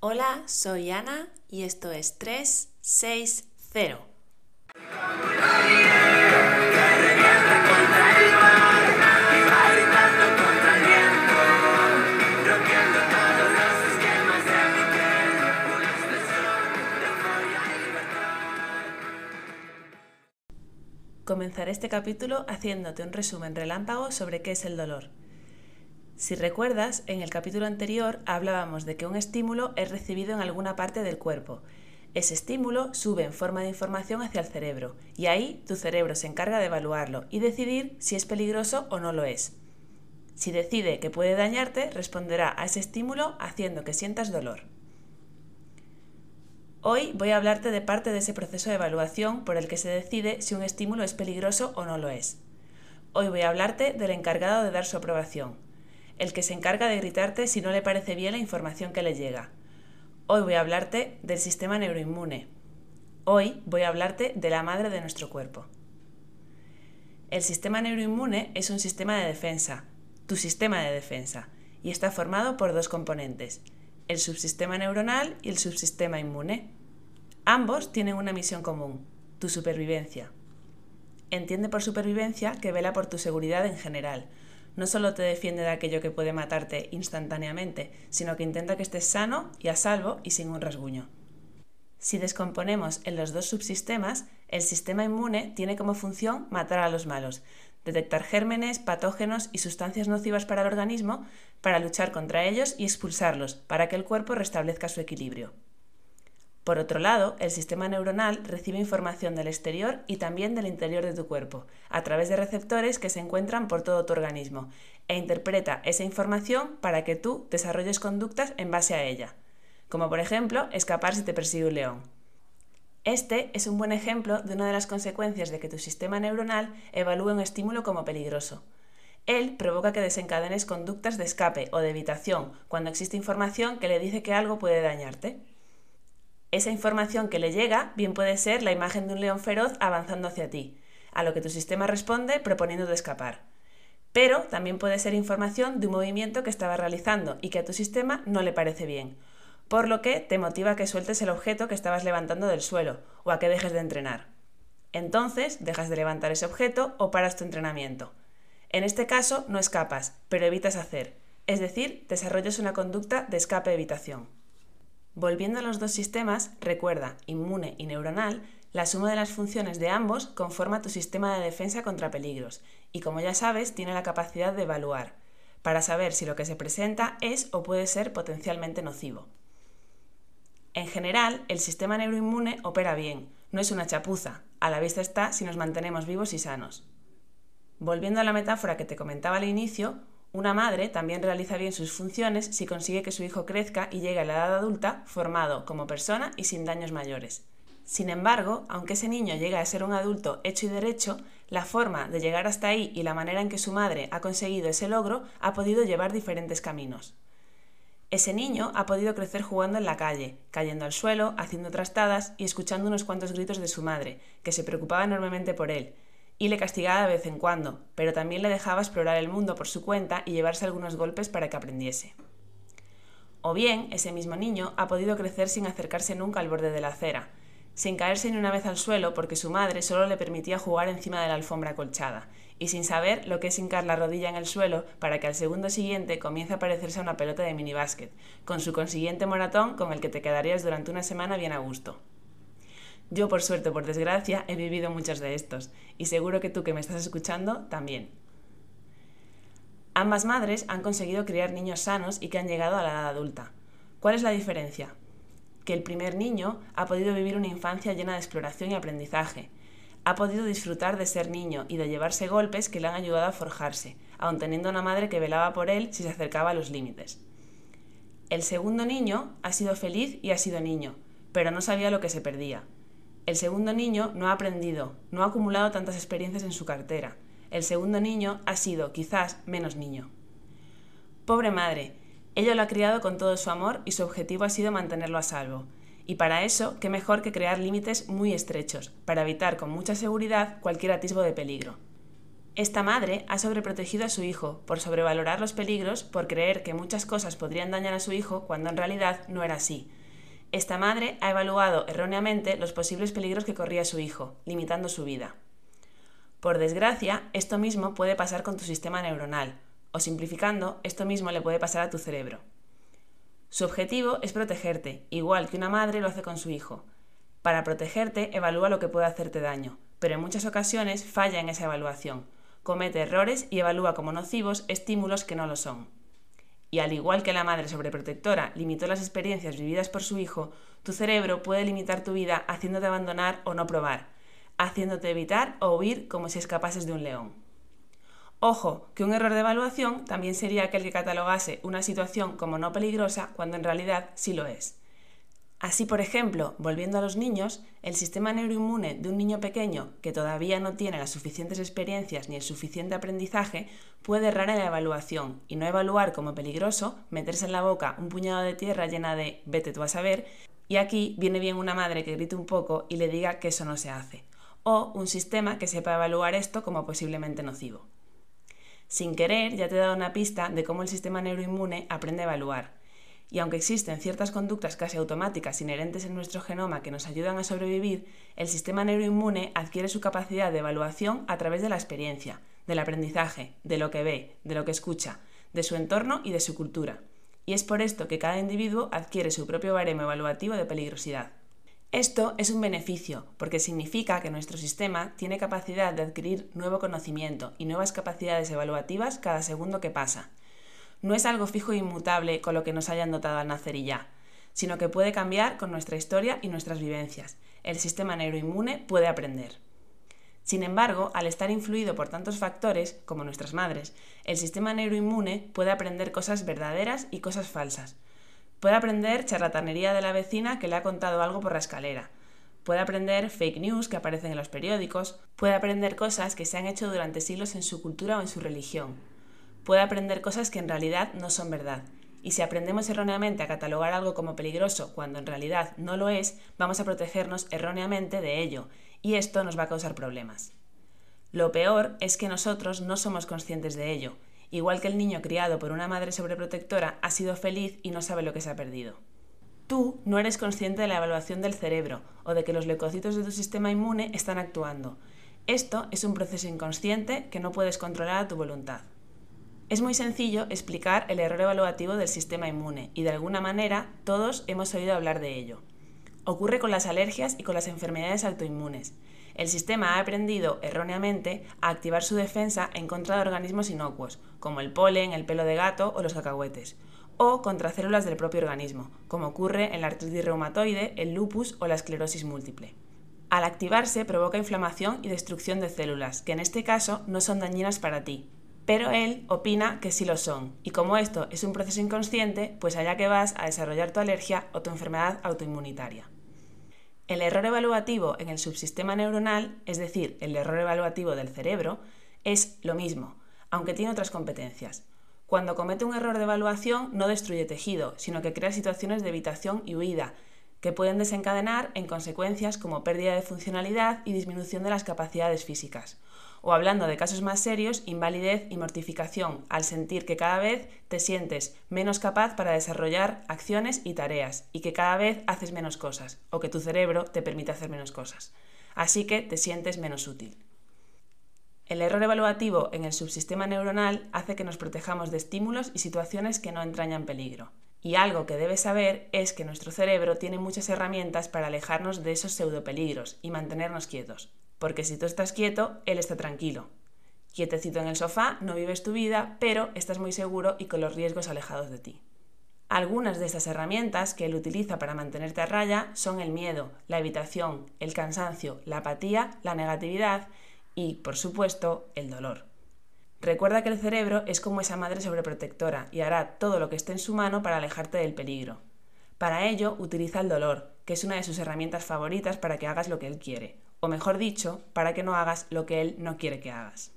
Hola, soy Ana y esto es 360. Comenzaré este capítulo haciéndote un resumen relámpago sobre qué es el dolor. Si recuerdas, en el capítulo anterior hablábamos de que un estímulo es recibido en alguna parte del cuerpo. Ese estímulo sube en forma de información hacia el cerebro y ahí tu cerebro se encarga de evaluarlo y decidir si es peligroso o no lo es. Si decide que puede dañarte, responderá a ese estímulo haciendo que sientas dolor. Hoy voy a hablarte de parte de ese proceso de evaluación por el que se decide si un estímulo es peligroso o no lo es. Hoy voy a hablarte del encargado de dar su aprobación, el que se encarga de gritarte si no le parece bien la información que le llega. Hoy voy a hablarte del sistema neuroinmune. Hoy voy a hablarte de la madre de nuestro cuerpo. El sistema neuroinmune es un sistema de defensa, tu sistema de defensa, y está formado por dos componentes, el subsistema neuronal y el subsistema inmune. Ambos tienen una misión común, tu supervivencia. Entiende por supervivencia que vela por tu seguridad en general, no solo te defiende de aquello que puede matarte instantáneamente, sino que intenta que estés sano y a salvo y sin un rasguño. Si descomponemos en los dos subsistemas, el sistema inmune tiene como función matar a los malos, detectar gérmenes, patógenos y sustancias nocivas para el organismo para luchar contra ellos y expulsarlos para que el cuerpo restablezca su equilibrio. Por otro lado, el sistema neuronal recibe información del exterior y también del interior de tu cuerpo, a través de receptores que se encuentran por todo tu organismo, e interpreta esa información para que tú desarrolles conductas en base a ella, como por ejemplo escapar si te persigue un león. Este es un buen ejemplo de una de las consecuencias de que tu sistema neuronal evalúe un estímulo como peligroso. Él provoca que desencadenes conductas de escape o de evitación cuando existe información que le dice que algo puede dañarte. Esa información que le llega bien puede ser la imagen de un león feroz avanzando hacia ti, a lo que tu sistema responde proponiendo de escapar. Pero también puede ser información de un movimiento que estaba realizando y que a tu sistema no le parece bien, por lo que te motiva a que sueltes el objeto que estabas levantando del suelo o a que dejes de entrenar. Entonces dejas de levantar ese objeto o paras tu entrenamiento. En este caso no escapas, pero evitas hacer, es decir, desarrollas una conducta de escape-evitación. Volviendo a los dos sistemas, recuerda, inmune y neuronal, la suma de las funciones de ambos conforma tu sistema de defensa contra peligros y como ya sabes tiene la capacidad de evaluar, para saber si lo que se presenta es o puede ser potencialmente nocivo. En general, el sistema neuroinmune opera bien, no es una chapuza, a la vista está si nos mantenemos vivos y sanos. Volviendo a la metáfora que te comentaba al inicio, una madre también realiza bien sus funciones si consigue que su hijo crezca y llegue a la edad adulta formado como persona y sin daños mayores. Sin embargo, aunque ese niño llegue a ser un adulto hecho y derecho, la forma de llegar hasta ahí y la manera en que su madre ha conseguido ese logro ha podido llevar diferentes caminos. Ese niño ha podido crecer jugando en la calle, cayendo al suelo, haciendo trastadas y escuchando unos cuantos gritos de su madre, que se preocupaba enormemente por él, y le castigaba de vez en cuando, pero también le dejaba explorar el mundo por su cuenta y llevarse algunos golpes para que aprendiese. O bien, ese mismo niño ha podido crecer sin acercarse nunca al borde de la acera, sin caerse ni una vez al suelo porque su madre solo le permitía jugar encima de la alfombra colchada, y sin saber lo que es hincar la rodilla en el suelo para que al segundo siguiente comience a parecerse a una pelota de minibásquet, con su consiguiente maratón con el que te quedarías durante una semana bien a gusto. Yo, por suerte o por desgracia, he vivido muchos de estos, y seguro que tú que me estás escuchando también. Ambas madres han conseguido criar niños sanos y que han llegado a la edad adulta. ¿Cuál es la diferencia? Que el primer niño ha podido vivir una infancia llena de exploración y aprendizaje. Ha podido disfrutar de ser niño y de llevarse golpes que le han ayudado a forjarse, aun teniendo una madre que velaba por él si se acercaba a los límites. El segundo niño ha sido feliz y ha sido niño, pero no sabía lo que se perdía. El segundo niño no ha aprendido, no ha acumulado tantas experiencias en su cartera. El segundo niño ha sido, quizás, menos niño. Pobre madre, ella lo ha criado con todo su amor y su objetivo ha sido mantenerlo a salvo. Y para eso, qué mejor que crear límites muy estrechos, para evitar con mucha seguridad cualquier atisbo de peligro. Esta madre ha sobreprotegido a su hijo por sobrevalorar los peligros, por creer que muchas cosas podrían dañar a su hijo cuando en realidad no era así. Esta madre ha evaluado erróneamente los posibles peligros que corría su hijo, limitando su vida. Por desgracia, esto mismo puede pasar con tu sistema neuronal, o simplificando, esto mismo le puede pasar a tu cerebro. Su objetivo es protegerte, igual que una madre lo hace con su hijo. Para protegerte, evalúa lo que puede hacerte daño, pero en muchas ocasiones falla en esa evaluación, comete errores y evalúa como nocivos estímulos que no lo son. Y al igual que la madre sobreprotectora limitó las experiencias vividas por su hijo, tu cerebro puede limitar tu vida haciéndote abandonar o no probar, haciéndote evitar o huir como si escapases de un león. Ojo, que un error de evaluación también sería aquel que catalogase una situación como no peligrosa cuando en realidad sí lo es. Así, por ejemplo, volviendo a los niños, el sistema neuroinmune de un niño pequeño que todavía no tiene las suficientes experiencias ni el suficiente aprendizaje puede errar en la evaluación y no evaluar como peligroso, meterse en la boca un puñado de tierra llena de vete tú a saber, y aquí viene bien una madre que grite un poco y le diga que eso no se hace, o un sistema que sepa evaluar esto como posiblemente nocivo. Sin querer, ya te he dado una pista de cómo el sistema neuroinmune aprende a evaluar y aunque existen ciertas conductas casi automáticas inherentes en nuestro genoma que nos ayudan a sobrevivir, el sistema neuroinmune adquiere su capacidad de evaluación a través de la experiencia, del aprendizaje, de lo que ve, de lo que escucha, de su entorno y de su cultura. Y es por esto que cada individuo adquiere su propio baremo evaluativo de peligrosidad. Esto es un beneficio, porque significa que nuestro sistema tiene capacidad de adquirir nuevo conocimiento y nuevas capacidades evaluativas cada segundo que pasa, no es algo fijo e inmutable con lo que nos hayan dotado al nacer y ya, sino que puede cambiar con nuestra historia y nuestras vivencias. El sistema neuroinmune puede aprender. Sin embargo, al estar influido por tantos factores, como nuestras madres, el sistema neuroinmune puede aprender cosas verdaderas y cosas falsas. Puede aprender charlatanería de la vecina que le ha contado algo por la escalera. Puede aprender fake news que aparecen en los periódicos. Puede aprender cosas que se han hecho durante siglos en su cultura o en su religión puede aprender cosas que en realidad no son verdad. Y si aprendemos erróneamente a catalogar algo como peligroso cuando en realidad no lo es, vamos a protegernos erróneamente de ello, y esto nos va a causar problemas. Lo peor es que nosotros no somos conscientes de ello, igual que el niño criado por una madre sobreprotectora ha sido feliz y no sabe lo que se ha perdido. Tú no eres consciente de la evaluación del cerebro o de que los leucocitos de tu sistema inmune están actuando. Esto es un proceso inconsciente que no puedes controlar a tu voluntad. Es muy sencillo explicar el error evaluativo del sistema inmune y de alguna manera todos hemos oído hablar de ello. Ocurre con las alergias y con las enfermedades autoinmunes. El sistema ha aprendido erróneamente a activar su defensa en contra de organismos inocuos, como el polen, el pelo de gato o los cacahuetes, o contra células del propio organismo, como ocurre en la artritis reumatoide, el lupus o la esclerosis múltiple. Al activarse provoca inflamación y destrucción de células, que en este caso no son dañinas para ti, pero él opina que sí lo son, y como esto es un proceso inconsciente, pues allá que vas a desarrollar tu alergia o tu enfermedad autoinmunitaria. El error evaluativo en el subsistema neuronal, es decir, el error evaluativo del cerebro, es lo mismo, aunque tiene otras competencias. Cuando comete un error de evaluación no destruye tejido, sino que crea situaciones de evitación y huida, que pueden desencadenar en consecuencias como pérdida de funcionalidad y disminución de las capacidades físicas o hablando de casos más serios, invalidez y mortificación, al sentir que cada vez te sientes menos capaz para desarrollar acciones y tareas, y que cada vez haces menos cosas, o que tu cerebro te permite hacer menos cosas. Así que te sientes menos útil. El error evaluativo en el subsistema neuronal hace que nos protejamos de estímulos y situaciones que no entrañan peligro. Y algo que debes saber es que nuestro cerebro tiene muchas herramientas para alejarnos de esos pseudopeligros y mantenernos quietos. Porque si tú estás quieto, él está tranquilo. Quietecito en el sofá, no vives tu vida, pero estás muy seguro y con los riesgos alejados de ti. Algunas de estas herramientas que él utiliza para mantenerte a raya son el miedo, la evitación, el cansancio, la apatía, la negatividad y, por supuesto, el dolor. Recuerda que el cerebro es como esa madre sobreprotectora y hará todo lo que esté en su mano para alejarte del peligro. Para ello, utiliza el dolor, que es una de sus herramientas favoritas para que hagas lo que él quiere, o mejor dicho, para que no hagas lo que él no quiere que hagas.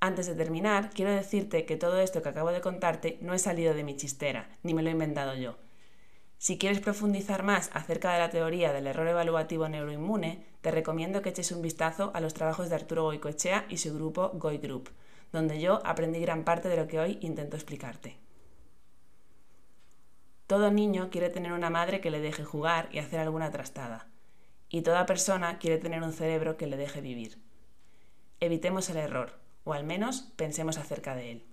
Antes de terminar, quiero decirte que todo esto que acabo de contarte no he salido de mi chistera, ni me lo he inventado yo. Si quieres profundizar más acerca de la teoría del error evaluativo neuroinmune, te recomiendo que eches un vistazo a los trabajos de Arturo Goicoechea y su grupo Goi Group, donde yo aprendí gran parte de lo que hoy intento explicarte. Todo niño quiere tener una madre que le deje jugar y hacer alguna trastada, y toda persona quiere tener un cerebro que le deje vivir. Evitemos el error, o al menos pensemos acerca de él.